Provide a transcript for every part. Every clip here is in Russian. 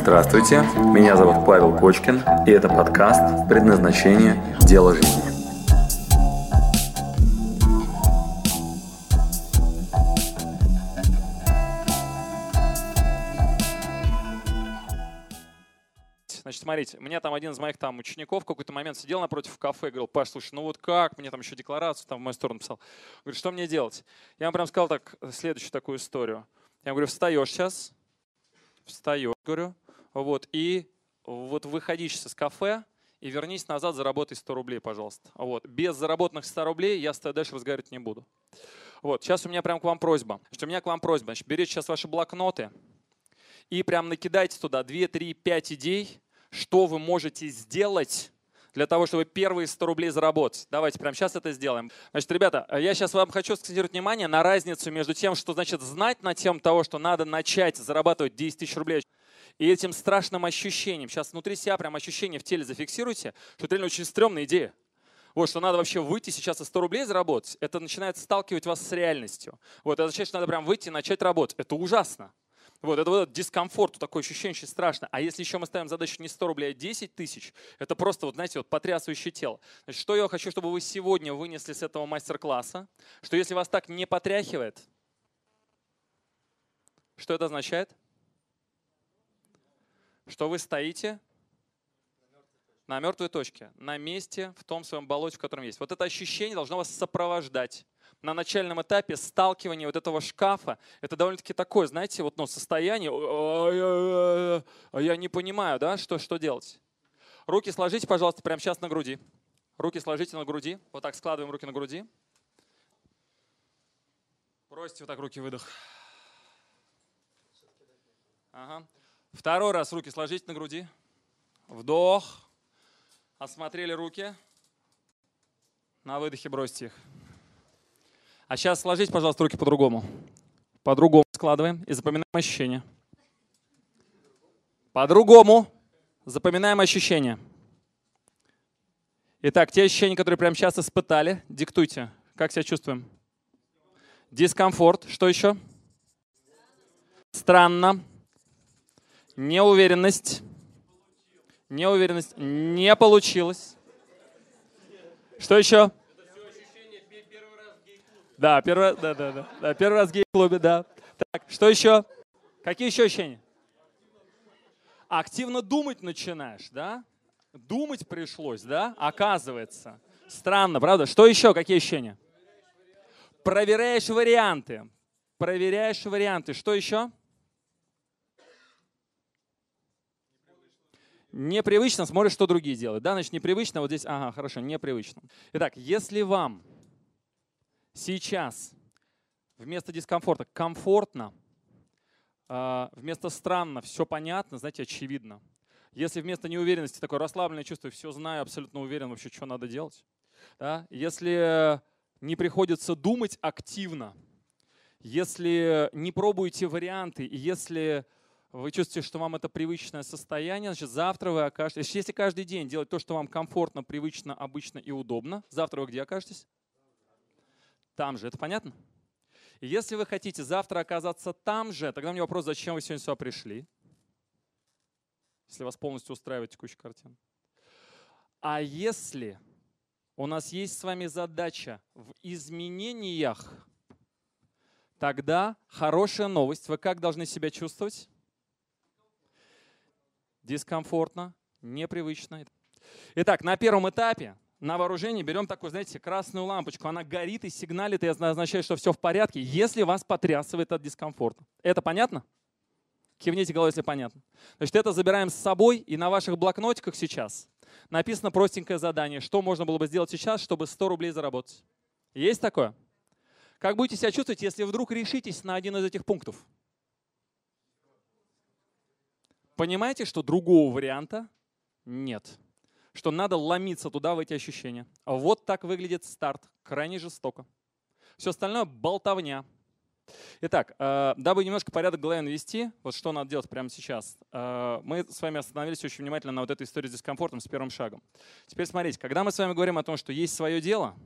Здравствуйте, меня зовут Павел Кочкин, и это подкаст «Предназначение. Дело жизни». Значит, смотрите, у меня там один из моих там учеников в какой-то момент сидел напротив кафе и говорил, Паш, слушай, ну вот как, мне там еще декларацию там в мою сторону писал. Говорит, что мне делать? Я ему прям сказал так, следующую такую историю. Я говорю, встаешь сейчас, встаешь, говорю, вот, и вот выходишь из кафе и вернись назад, заработай 100 рублей, пожалуйста. Вот. Без заработанных 100 рублей я с тобой дальше разговаривать не буду. Вот. Сейчас у меня прям к вам просьба. Что у меня к вам просьба. Значит, берите сейчас ваши блокноты и прям накидайте туда 2, 3, 5 идей, что вы можете сделать для того, чтобы первые 100 рублей заработать. Давайте прямо сейчас это сделаем. Значит, ребята, я сейчас вам хочу сконцентрировать внимание на разницу между тем, что значит знать на тем того, что надо начать зарабатывать 10 тысяч рублей, и этим страшным ощущением. Сейчас внутри себя прям ощущение в теле зафиксируйте, что это реально очень стрёмная идея. Вот, что надо вообще выйти сейчас и 100 рублей заработать, это начинает сталкивать вас с реальностью. Вот, это означает, что надо прям выйти и начать работать. Это ужасно. Вот, это вот этот дискомфорт, такое ощущение очень страшно. А если еще мы ставим задачу не 100 рублей, а 10 тысяч, это просто, вот знаете, вот потрясающее тело. Значит, что я хочу, чтобы вы сегодня вынесли с этого мастер-класса, что если вас так не потряхивает, что это означает? Что вы стоите на мертвой точке, на месте, в том своем болоте, в котором есть. Вот это ощущение должно вас сопровождать на начальном этапе сталкивания вот этого шкафа, это довольно-таки такое, знаете, вот ну, состояние, я не понимаю, да, что, что делать. Руки сложите, пожалуйста, прямо сейчас на груди. Руки сложите на груди. Вот так складываем руки на груди. Бросьте вот так руки, выдох. Ага. Второй раз руки сложите на груди. Вдох. Осмотрели руки. На выдохе бросьте их. А сейчас сложите, пожалуйста, руки по-другому. По-другому складываем и запоминаем ощущения. По-другому запоминаем ощущения. Итак, те ощущения, которые прямо сейчас испытали, диктуйте. Как себя чувствуем? Дискомфорт. Что еще? Странно. Неуверенность. Неуверенность. Не получилось. Что еще? Да, первый, да, да, да, да, первый раз в гей-клубе, да. Так, что еще? Какие еще ощущения? Активно думать начинаешь, да? Думать пришлось, да? Оказывается. Странно, правда? Что еще? Какие ощущения? Проверяешь варианты. Проверяешь варианты. Что еще? Непривычно смотришь, что другие делают. Да, значит, непривычно. Вот здесь, ага, хорошо, непривычно. Итак, если вам сейчас вместо дискомфорта комфортно, а, вместо странно все понятно, знаете, очевидно. Если вместо неуверенности такое расслабленное чувство, все знаю, абсолютно уверен вообще, что надо делать. Да? Если не приходится думать активно, если не пробуете варианты, если вы чувствуете, что вам это привычное состояние, значит, завтра вы окажетесь, если каждый день делать то, что вам комфортно, привычно, обычно и удобно, завтра вы где окажетесь? там же. Это понятно? Если вы хотите завтра оказаться там же, тогда меня вопрос, зачем вы сегодня сюда пришли? Если вас полностью устраивает текущая картина. А если у нас есть с вами задача в изменениях, тогда хорошая новость. Вы как должны себя чувствовать? Дискомфортно, непривычно. Итак, на первом этапе на вооружение берем такую, знаете, красную лампочку. Она горит и сигналит, и означает, что все в порядке, если вас потрясывает от дискомфорта. Это понятно? Кивните головой, если понятно. Значит, это забираем с собой, и на ваших блокнотиках сейчас написано простенькое задание, что можно было бы сделать сейчас, чтобы 100 рублей заработать. Есть такое? Как будете себя чувствовать, если вдруг решитесь на один из этих пунктов? Понимаете, что другого варианта нет что надо ломиться туда, в эти ощущения. Вот так выглядит старт, крайне жестоко. Все остальное — болтовня. Итак, э, дабы немножко порядок головы навести, вот что надо делать прямо сейчас, э, мы с вами остановились очень внимательно на вот этой истории с дискомфортом, с первым шагом. Теперь смотрите, когда мы с вами говорим о том, что есть свое дело,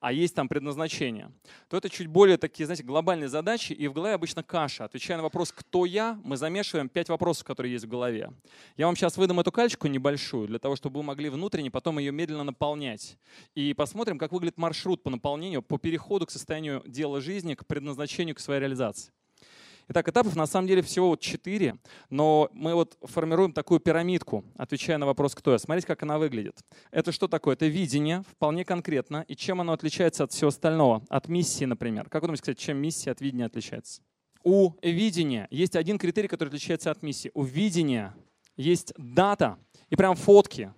а есть там предназначение, то это чуть более такие, знаете, глобальные задачи, и в голове обычно каша. Отвечая на вопрос «кто я?», мы замешиваем пять вопросов, которые есть в голове. Я вам сейчас выдам эту кальчику небольшую, для того, чтобы вы могли внутренне потом ее медленно наполнять. И посмотрим, как выглядит маршрут по наполнению, по переходу к состоянию дела жизни, к предназначению, к своей реализации. Итак, этапов на самом деле всего вот четыре, но мы вот формируем такую пирамидку, отвечая на вопрос «кто я?». Смотрите, как она выглядит. Это что такое? Это видение, вполне конкретно. И чем оно отличается от всего остального? От миссии, например. Как вы думаете, кстати, чем миссия от видения отличается? У видения есть один критерий, который отличается от миссии. У видения есть дата и прям фотки.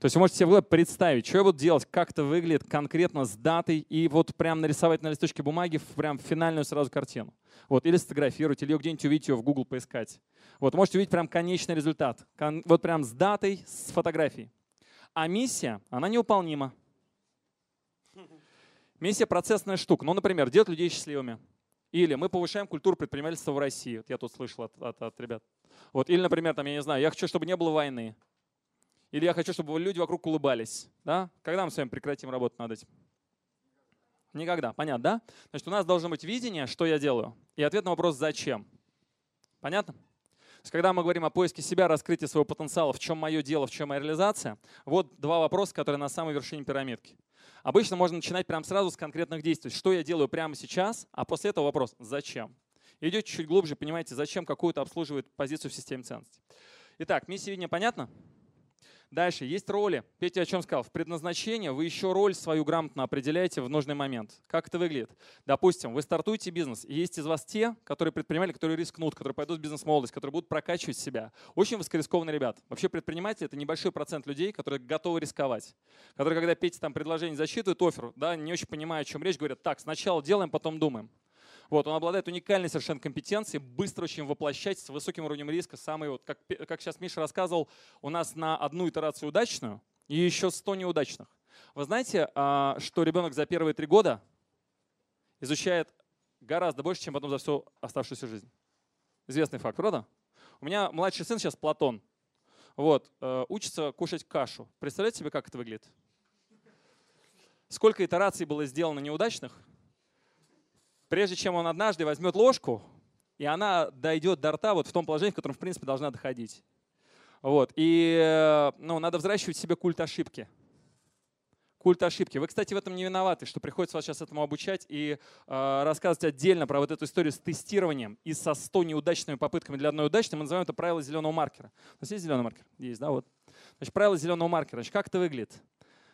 То есть вы можете себе представить, что я буду делать, как это выглядит конкретно с датой, и вот прям нарисовать на листочке бумаги прям финальную сразу картину. Вот, или сфотографировать, или где-нибудь увидеть ее в Google поискать. Вот, можете увидеть прям конечный результат. Кон, вот прям с датой, с фотографией. А миссия, она неуполнима. Миссия – процессная штука. Ну, например, делать людей счастливыми. Или мы повышаем культуру предпринимательства в России. Вот я тут слышал от, от, от ребят. Вот. Или, например, там, я не знаю, я хочу, чтобы не было войны. Или я хочу, чтобы люди вокруг улыбались. Да? Когда мы с вами прекратим работать над этим? Никогда. Понятно, да? Значит, у нас должно быть видение, что я делаю, и ответ на вопрос «зачем?». Понятно? То есть, когда мы говорим о поиске себя, раскрытии своего потенциала, в чем мое дело, в чем моя реализация, вот два вопроса, которые на самой вершине пирамидки. Обычно можно начинать прямо сразу с конкретных действий. Что я делаю прямо сейчас, а после этого вопрос «зачем?». Идете чуть глубже, понимаете, зачем какую-то обслуживает позицию в системе ценностей. Итак, миссия видения понятна? Дальше, есть роли. Петя о чем сказал? В предназначении вы еще роль свою грамотно определяете в нужный момент. Как это выглядит? Допустим, вы стартуете бизнес, и есть из вас те, которые предприниматели, которые рискнут, которые пойдут в бизнес-молодость, которые будут прокачивать себя. Очень высокорискованные ребят. Вообще предприниматели — это небольшой процент людей, которые готовы рисковать. Которые, когда Петя там предложение засчитывает, офер, да, не очень понимая, о чем речь, говорят, так, сначала делаем, потом думаем. Вот, он обладает уникальной совершенно компетенцией, быстро очень воплощать с высоким уровнем риска. Самый, вот, как, как сейчас Миша рассказывал, у нас на одну итерацию удачную и еще 100 неудачных. Вы знаете, а, что ребенок за первые три года изучает гораздо больше, чем потом за всю оставшуюся жизнь? Известный факт, правда? У меня младший сын сейчас Платон. Вот, э, учится кушать кашу. Представляете себе, как это выглядит? Сколько итераций было сделано неудачных, прежде чем он однажды возьмет ложку, и она дойдет до рта вот в том положении, в котором, в принципе, должна доходить. Вот. И э, ну, надо взращивать себе культ ошибки. Культ ошибки. Вы, кстати, в этом не виноваты, что приходится вас сейчас этому обучать и э, рассказывать отдельно про вот эту историю с тестированием и со 100 неудачными попытками для одной удачной. Мы называем это правило зеленого маркера. У нас есть зеленый маркер? Есть, да, вот. Значит, правило зеленого маркера. Значит, как это выглядит?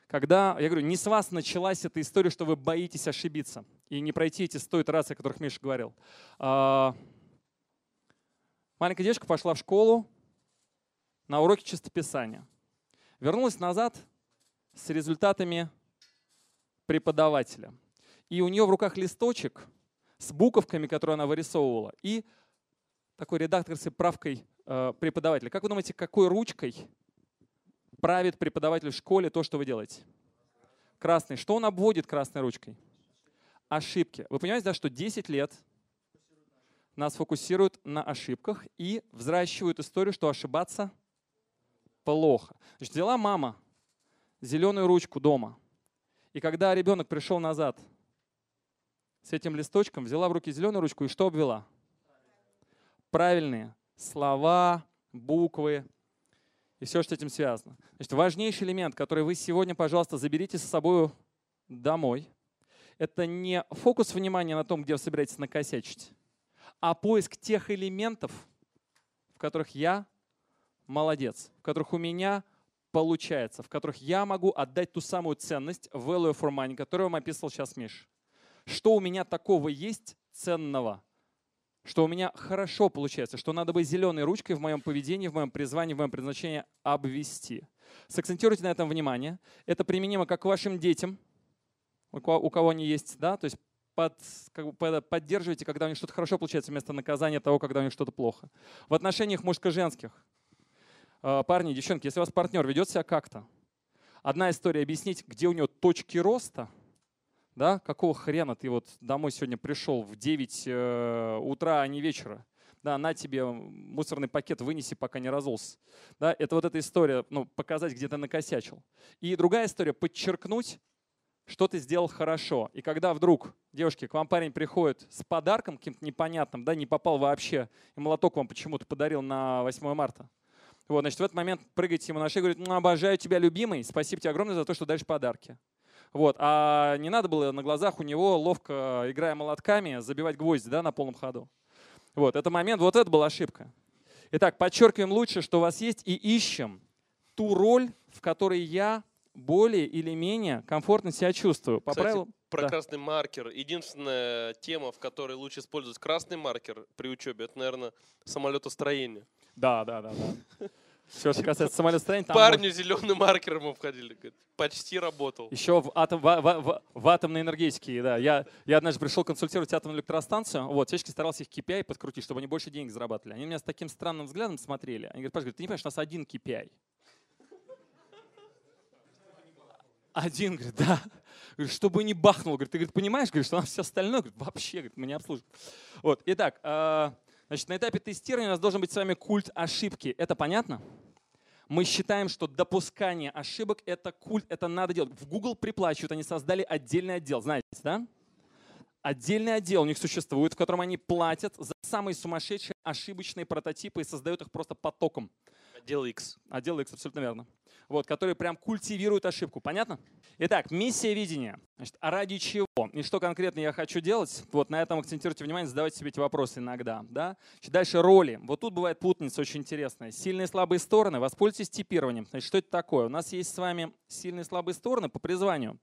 Когда, я говорю, не с вас началась эта история, что вы боитесь ошибиться и не пройти эти сто итераций, о которых Миша говорил. А, маленькая девочка пошла в школу на уроки чистописания. Вернулась назад с результатами преподавателя. И у нее в руках листочек с буковками, которые она вырисовывала, и такой редакторской правкой э, преподавателя. Как вы думаете, какой ручкой правит преподаватель в школе то, что вы делаете? Красный. Что он обводит красной ручкой? Ошибки. Вы понимаете, да, что 10 лет нас фокусируют на ошибках и взращивают историю, что ошибаться плохо. Значит, взяла мама зеленую ручку дома, и когда ребенок пришел назад с этим листочком, взяла в руки зеленую ручку и что обвела? Правильные слова, буквы, и все, что с этим связано. Значит, важнейший элемент, который вы сегодня, пожалуйста, заберите с собой домой, это не фокус внимания на том, где вы собираетесь накосячить, а поиск тех элементов, в которых я молодец, в которых у меня получается, в которых я могу отдать ту самую ценность, value for money, которую вам описывал сейчас Миш. Что у меня такого есть ценного, что у меня хорошо получается, что надо быть зеленой ручкой в моем поведении, в моем призвании, в моем предназначении обвести. Сакцентируйте на этом внимание. Это применимо как к вашим детям, у кого, у кого они есть, да, то есть под, как бы, поддерживайте, когда у них что-то хорошо получается, вместо наказания того, когда у них что-то плохо. В отношениях мужско-женских. А, парни, девчонки, если у вас партнер ведет себя как-то, одна история объяснить, где у него точки роста – да, какого хрена ты вот домой сегодня пришел в 9 э, утра, а не вечера, да, на тебе мусорный пакет вынеси, пока не разулся. Да, это вот эта история, ну, показать, где ты накосячил. И другая история, подчеркнуть что ты сделал хорошо. И когда вдруг, девушки, к вам парень приходит с подарком каким-то непонятным, да, не попал вообще, и молоток вам почему-то подарил на 8 марта, вот, значит, в этот момент прыгайте ему на шею и говорит, ну, обожаю тебя, любимый, спасибо тебе огромное за то, что дальше подарки. Вот, а не надо было на глазах у него, ловко играя молотками, забивать гвозди да, на полном ходу. Вот, это момент, вот это была ошибка. Итак, подчеркиваем лучше, что у вас есть, и ищем ту роль, в которой я более или менее комфортно себя чувствую. По Кстати, правилу, про да. красный маркер. Единственная тема, в которой лучше использовать красный маркер при учебе, это, наверное, самолетостроение. Да, да, да, да. Все, что касается самолетостроения, там Парню зеленым маркером мы входили. говорит, Почти работал. Еще в, атом, в, в- в- в атомной энергетике, да. Я, я однажды пришел консультировать атомную электростанцию, вот, всячески старался их KPI подкрутить, чтобы они больше денег зарабатывали. Они меня с таким странным взглядом смотрели. Они говорят, Паш, говорит, ты не понимаешь, у нас один KPI. Один, говорит, да. Говорит, чтобы не бахнул. Говорит, ты говорит, понимаешь, говорит, что у нас все остальное, говорит, вообще, говорит, мы не обслуживаем. Вот, итак, э, значит, на этапе тестирования у нас должен быть с вами культ ошибки. Это понятно? Мы считаем, что допускание ошибок – это культ, это надо делать. В Google приплачивают, они создали отдельный отдел, знаете, да? Отдельный отдел у них существует, в котором они платят за самые сумасшедшие ошибочные прототипы и создают их просто потоком. Отдел X. Отдел X, абсолютно верно. Вот, которые прям культивируют ошибку. Понятно? Итак, миссия видения. Значит, а ради чего? И что конкретно я хочу делать? Вот на этом акцентируйте внимание, задавайте себе эти вопросы иногда. Да? Значит, дальше роли. Вот тут бывает путаница очень интересная. Сильные и слабые стороны. Воспользуйтесь типированием. Значит, что это такое? У нас есть с вами сильные и слабые стороны по призванию.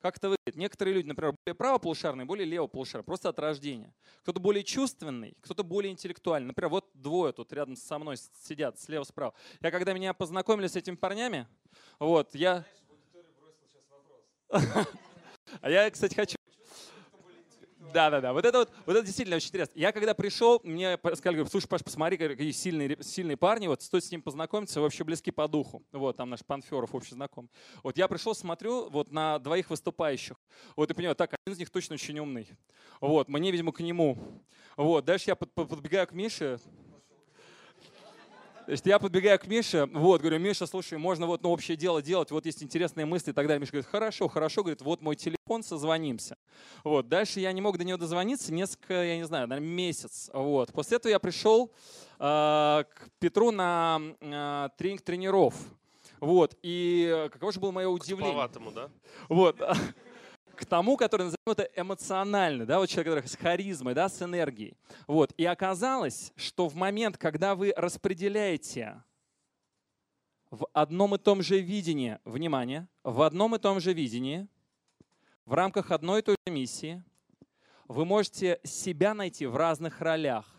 Как это выглядит? Некоторые люди, например, более правополушарные, более левополушарные, просто от рождения. Кто-то более чувственный, кто-то более интеллектуальный. Например, вот двое тут рядом со мной сидят, слева-справа. Я когда меня познакомили с этими парнями, вот, я... А я, кстати, хочу... Да, да, да. Вот это вот, вот это действительно очень интересно. Я когда пришел, мне сказали, говорю, слушай, Паш, посмотри, какие сильные, сильные парни, вот стоит с ним познакомиться, вообще близки по духу. Вот, там наш Панферов общий знакомый. Вот я пришел, смотрю вот на двоих выступающих. Вот и понимаю, так, один из них точно очень умный. Вот, мне, видимо, к нему. Вот, дальше я под- под- подбегаю к Мише, Значит, я подбегаю к Мише, вот, говорю, Миша, слушай, можно вот ну, общее дело делать, вот есть интересные мысли и так далее. Миша говорит, хорошо, хорошо, говорит, вот мой телефон, созвонимся. Вот, дальше я не мог до него дозвониться несколько, я не знаю, наверное, месяц. Вот. После этого я пришел э, к Петру на э, тренинг тренеров. Вот, и каково же было мое удивление. Туповатому, да? Вот. К тому, который назовем это эмоционально, да, вот человек, который с харизмой, да, с энергией. Вот. И оказалось, что в момент, когда вы распределяете в одном и том же видении, внимание, в одном и том же видении, в рамках одной и той же миссии, вы можете себя найти в разных ролях.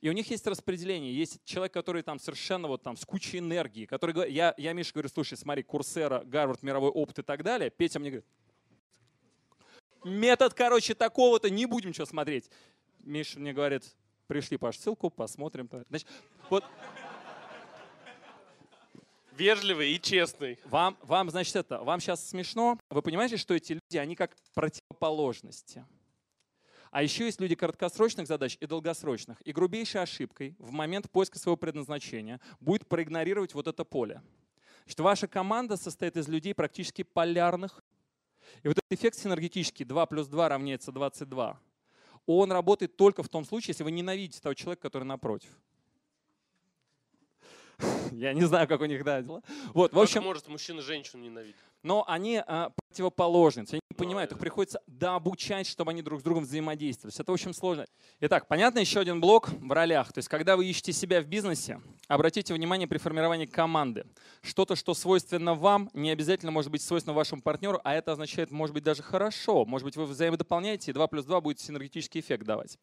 И у них есть распределение. Есть человек, который там совершенно вот там с кучей энергии, который говорит, я, я Миша говорю, слушай, смотри, Курсера, Гарвард, мировой опыт и так далее. Петя мне говорит, метод, короче, такого-то, не будем что смотреть. Миша мне говорит, пришли, Паш, ссылку, посмотрим. Значит, вот Вежливый и честный. вам, вам, значит, это, вам сейчас смешно. Вы понимаете, что эти люди, они как противоположности. А еще есть люди краткосрочных задач и долгосрочных. И грубейшей ошибкой в момент поиска своего предназначения будет проигнорировать вот это поле. Что ваша команда состоит из людей практически полярных. И вот этот эффект синергетический 2 плюс 2 равняется 22. Он работает только в том случае, если вы ненавидите того человека, который напротив. Я не знаю, как у них да, дела. Вот, в общем, может мужчина женщину ненавидеть? Но они а, противоположны. То есть Они не понимают, их приходится дообучать, чтобы они друг с другом взаимодействовали. Это очень сложно. Итак, понятно еще один блок в ролях. То есть, когда вы ищете себя в бизнесе, обратите внимание при формировании команды. Что-то, что свойственно вам, не обязательно может быть свойственно вашему партнеру, а это означает, может быть, даже хорошо. Может быть, вы взаимодополняете, и 2 плюс 2 будет синергетический эффект давать.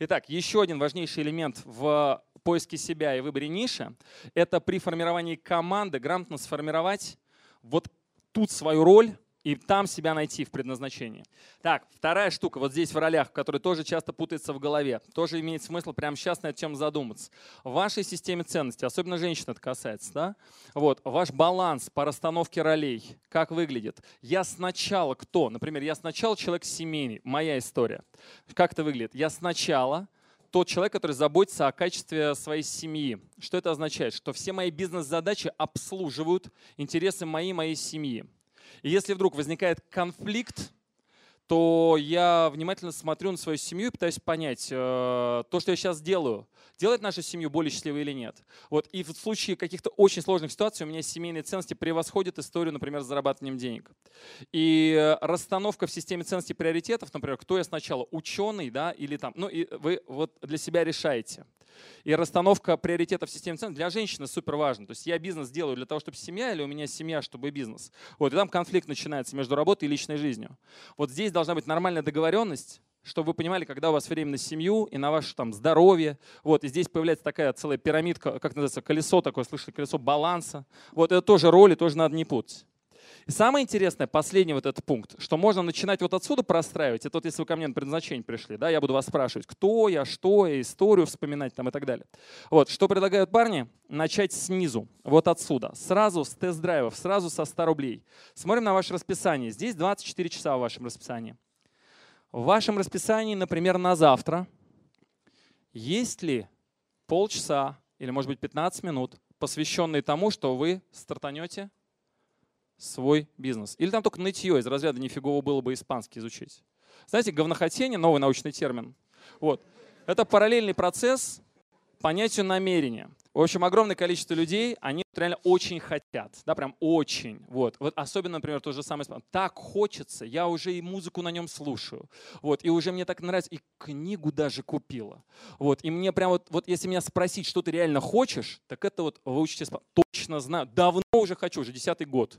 Итак, еще один важнейший элемент в поиске себя и выборе ниши – это при формировании команды грамотно сформировать вот тут свою роль и там себя найти в предназначении. Так, вторая штука, вот здесь в ролях, которая тоже часто путается в голове, тоже имеет смысл прямо сейчас на эту тему задуматься. В вашей системе ценностей, особенно женщин это касается, да? Вот, ваш баланс по расстановке ролей, как выглядит? Я сначала кто? Например, я сначала человек семейный, моя история. Как это выглядит? Я сначала тот человек, который заботится о качестве своей семьи. Что это означает? Что все мои бизнес-задачи обслуживают интересы моей моей семьи. И если вдруг возникает конфликт, то я внимательно смотрю на свою семью и пытаюсь понять, э, то, что я сейчас делаю, делает нашу семью более счастливой или нет. Вот. И в случае каких-то очень сложных ситуаций у меня семейные ценности превосходят историю, например, с зарабатыванием денег. И э, расстановка в системе ценностей приоритетов, например, кто я сначала, ученый, да, или там, ну и вы вот для себя решаете. И расстановка приоритетов в системе ценностей для женщины супер важна. То есть я бизнес делаю для того, чтобы семья, или у меня семья, чтобы бизнес. Вот, и там конфликт начинается между работой и личной жизнью. Вот здесь должна быть нормальная договоренность, чтобы вы понимали, когда у вас время на семью и на ваше там здоровье. Вот, и здесь появляется такая целая пирамидка, как называется, колесо такое, слышали, колесо баланса. Вот, это тоже роли, тоже надо не путать. И самое интересное, последний вот этот пункт, что можно начинать вот отсюда простраивать. Это вот если вы ко мне на предназначение пришли, да, я буду вас спрашивать, кто я, что я, историю вспоминать там и так далее. Вот, что предлагают парни? Начать снизу, вот отсюда, сразу с тест-драйвов, сразу со 100 рублей. Смотрим на ваше расписание. Здесь 24 часа в вашем расписании. В вашем расписании, например, на завтра, есть ли полчаса или, может быть, 15 минут, посвященные тому, что вы стартанете свой бизнес. Или там только нытье из разряда нифигово было бы испанский изучить. Знаете, говнохотение, новый научный термин. Вот. Это параллельный процесс понятию намерения. В общем, огромное количество людей, они реально очень хотят, да, прям очень. Вот. вот особенно, например, то же самое. Так хочется, я уже и музыку на нем слушаю. Вот. И уже мне так нравится, и книгу даже купила. Вот. И мне прям вот, вот если меня спросить, что ты реально хочешь, так это вот выучите, точно знаю, давно уже хочу, уже десятый год.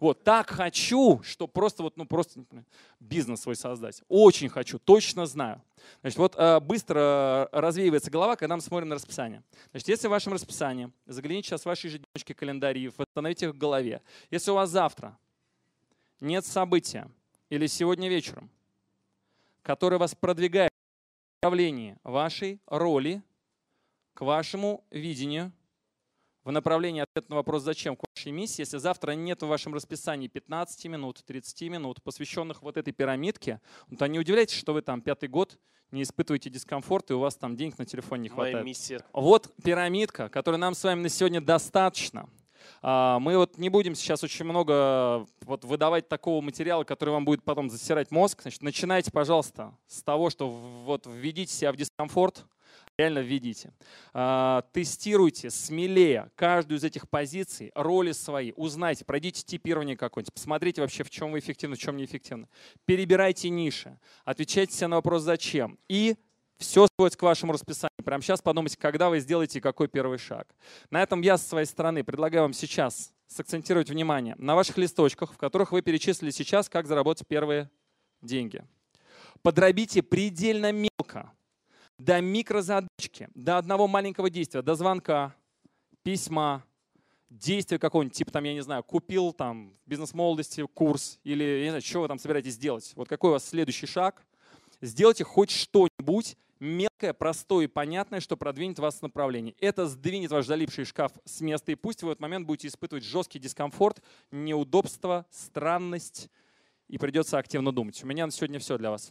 Вот, так хочу, что просто вот, ну, просто бизнес свой создать. Очень хочу, точно знаю. Значит, вот э, быстро развеивается голова, когда мы смотрим на расписание. Значит, если в вашем расписании, загляните сейчас в ваши ежедневнички, календари, восстановите их в голове. Если у вас завтра нет события или сегодня вечером, которое вас продвигает в направлении вашей роли к вашему видению – в направлении ответа на вопрос «Зачем?» к вашей миссии, если завтра нет в вашем расписании 15 минут, 30 минут, посвященных вот этой пирамидке, то не удивляйтесь, что вы там пятый год не испытываете дискомфорт, и у вас там денег на телефоне не хватает. Моя миссия. Вот пирамидка, которой нам с вами на сегодня достаточно. А, мы вот не будем сейчас очень много вот выдавать такого материала, который вам будет потом засирать мозг. Значит, начинайте, пожалуйста, с того, что вот введите себя в дискомфорт, реально введите. А, тестируйте смелее каждую из этих позиций, роли свои, узнайте, пройдите типирование какое-нибудь, посмотрите вообще, в чем вы эффективны, в чем неэффективны. Перебирайте ниши, отвечайте себе на вопрос «Зачем?» и все сводится к вашему расписанию. Прямо сейчас подумайте, когда вы сделаете какой первый шаг. На этом я со своей стороны предлагаю вам сейчас сакцентировать внимание на ваших листочках, в которых вы перечислили сейчас, как заработать первые деньги. Подробите предельно мелко до микрозадачки, до одного маленького действия, до звонка, письма, действия какого-нибудь, типа там, я не знаю, купил там в бизнес-молодости курс или, я не знаю, что вы там собираетесь делать. Вот какой у вас следующий шаг? Сделайте хоть что-нибудь мелкое, простое и понятное, что продвинет вас в направлении. Это сдвинет ваш залипший шкаф с места, и пусть вы в этот момент будете испытывать жесткий дискомфорт, неудобство, странность, и придется активно думать. У меня на сегодня все для вас.